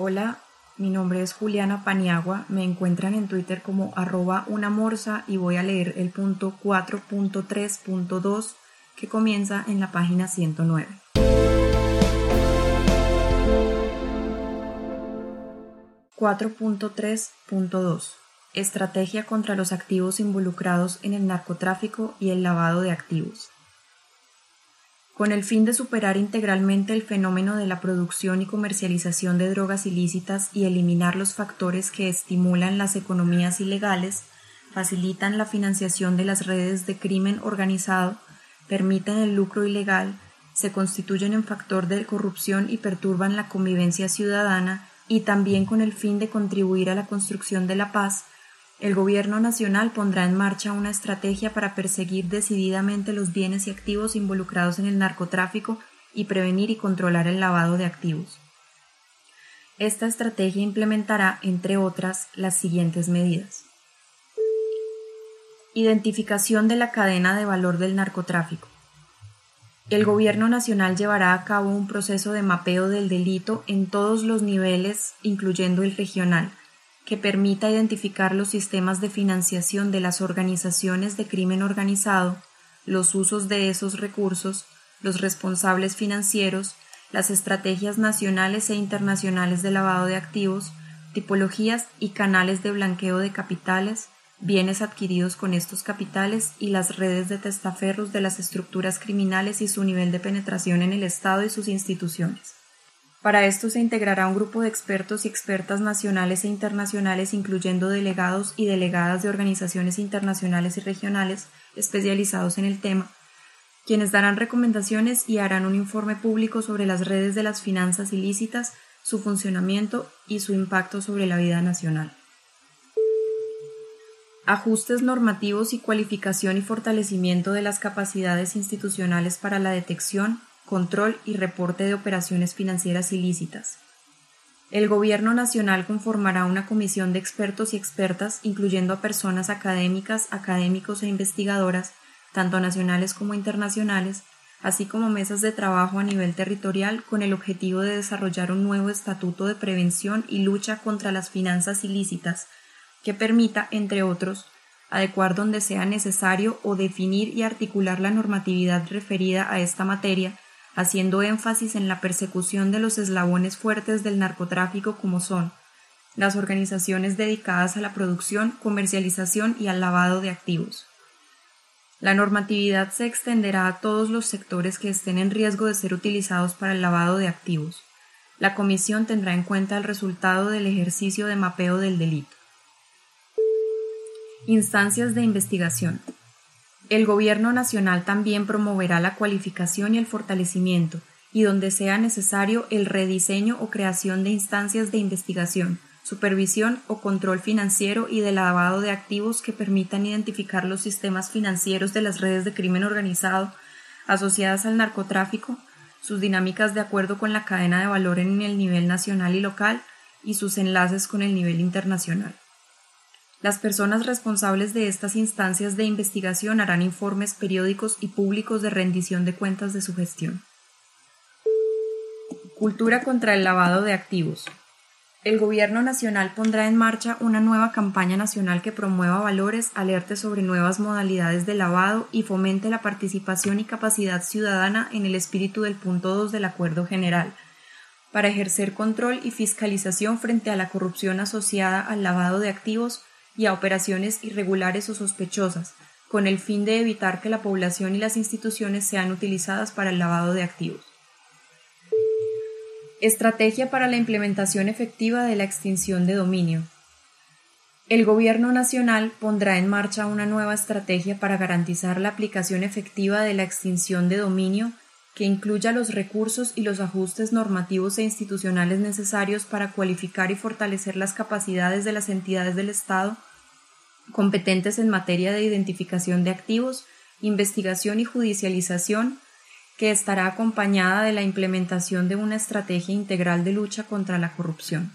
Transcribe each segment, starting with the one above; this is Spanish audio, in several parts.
Hola, mi nombre es Juliana Paniagua, me encuentran en Twitter como arroba una morsa y voy a leer el punto 4.3.2 que comienza en la página 109. (4.3.2) Estrategia contra los activos involucrados en el narcotráfico y el lavado de activos con el fin de superar integralmente el fenómeno de la producción y comercialización de drogas ilícitas y eliminar los factores que estimulan las economías ilegales, facilitan la financiación de las redes de crimen organizado, permiten el lucro ilegal, se constituyen en factor de corrupción y perturban la convivencia ciudadana, y también con el fin de contribuir a la construcción de la paz, el Gobierno Nacional pondrá en marcha una estrategia para perseguir decididamente los bienes y activos involucrados en el narcotráfico y prevenir y controlar el lavado de activos. Esta estrategia implementará, entre otras, las siguientes medidas. Identificación de la cadena de valor del narcotráfico. El Gobierno Nacional llevará a cabo un proceso de mapeo del delito en todos los niveles, incluyendo el regional, que permita identificar los sistemas de financiación de las organizaciones de crimen organizado, los usos de esos recursos, los responsables financieros, las estrategias nacionales e internacionales de lavado de activos, tipologías y canales de blanqueo de capitales, bienes adquiridos con estos capitales y las redes de testaferros de las estructuras criminales y su nivel de penetración en el Estado y sus instituciones. Para esto se integrará un grupo de expertos y expertas nacionales e internacionales, incluyendo delegados y delegadas de organizaciones internacionales y regionales especializados en el tema, quienes darán recomendaciones y harán un informe público sobre las redes de las finanzas ilícitas, su funcionamiento y su impacto sobre la vida nacional. Ajustes normativos y cualificación y fortalecimiento de las capacidades institucionales para la detección, control y reporte de operaciones financieras ilícitas. El Gobierno Nacional conformará una comisión de expertos y expertas, incluyendo a personas académicas, académicos e investigadoras, tanto nacionales como internacionales, así como mesas de trabajo a nivel territorial con el objetivo de desarrollar un nuevo estatuto de prevención y lucha contra las finanzas ilícitas, que permita, entre otros, adecuar donde sea necesario o definir y articular la normatividad referida a esta materia haciendo énfasis en la persecución de los eslabones fuertes del narcotráfico como son las organizaciones dedicadas a la producción, comercialización y al lavado de activos. La normatividad se extenderá a todos los sectores que estén en riesgo de ser utilizados para el lavado de activos. La Comisión tendrá en cuenta el resultado del ejercicio de mapeo del delito. Instancias de investigación. El Gobierno Nacional también promoverá la cualificación y el fortalecimiento, y donde sea necesario el rediseño o creación de instancias de investigación, supervisión o control financiero y de lavado de activos que permitan identificar los sistemas financieros de las redes de crimen organizado asociadas al narcotráfico, sus dinámicas de acuerdo con la cadena de valor en el nivel nacional y local y sus enlaces con el nivel internacional. Las personas responsables de estas instancias de investigación harán informes periódicos y públicos de rendición de cuentas de su gestión. Cultura contra el lavado de activos. El Gobierno Nacional pondrá en marcha una nueva campaña nacional que promueva valores, alerte sobre nuevas modalidades de lavado y fomente la participación y capacidad ciudadana en el espíritu del punto 2 del Acuerdo General, para ejercer control y fiscalización frente a la corrupción asociada al lavado de activos y a operaciones irregulares o sospechosas, con el fin de evitar que la población y las instituciones sean utilizadas para el lavado de activos. Estrategia para la implementación efectiva de la extinción de dominio. El Gobierno Nacional pondrá en marcha una nueva estrategia para garantizar la aplicación efectiva de la extinción de dominio que incluya los recursos y los ajustes normativos e institucionales necesarios para cualificar y fortalecer las capacidades de las entidades del Estado competentes en materia de identificación de activos, investigación y judicialización, que estará acompañada de la implementación de una estrategia integral de lucha contra la corrupción.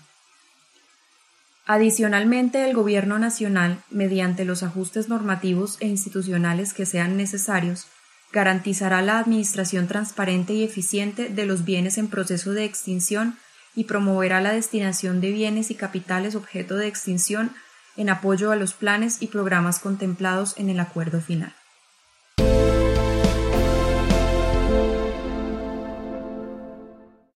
Adicionalmente, el Gobierno Nacional, mediante los ajustes normativos e institucionales que sean necesarios, garantizará la administración transparente y eficiente de los bienes en proceso de extinción y promoverá la destinación de bienes y capitales objeto de extinción en apoyo a los planes y programas contemplados en el acuerdo final.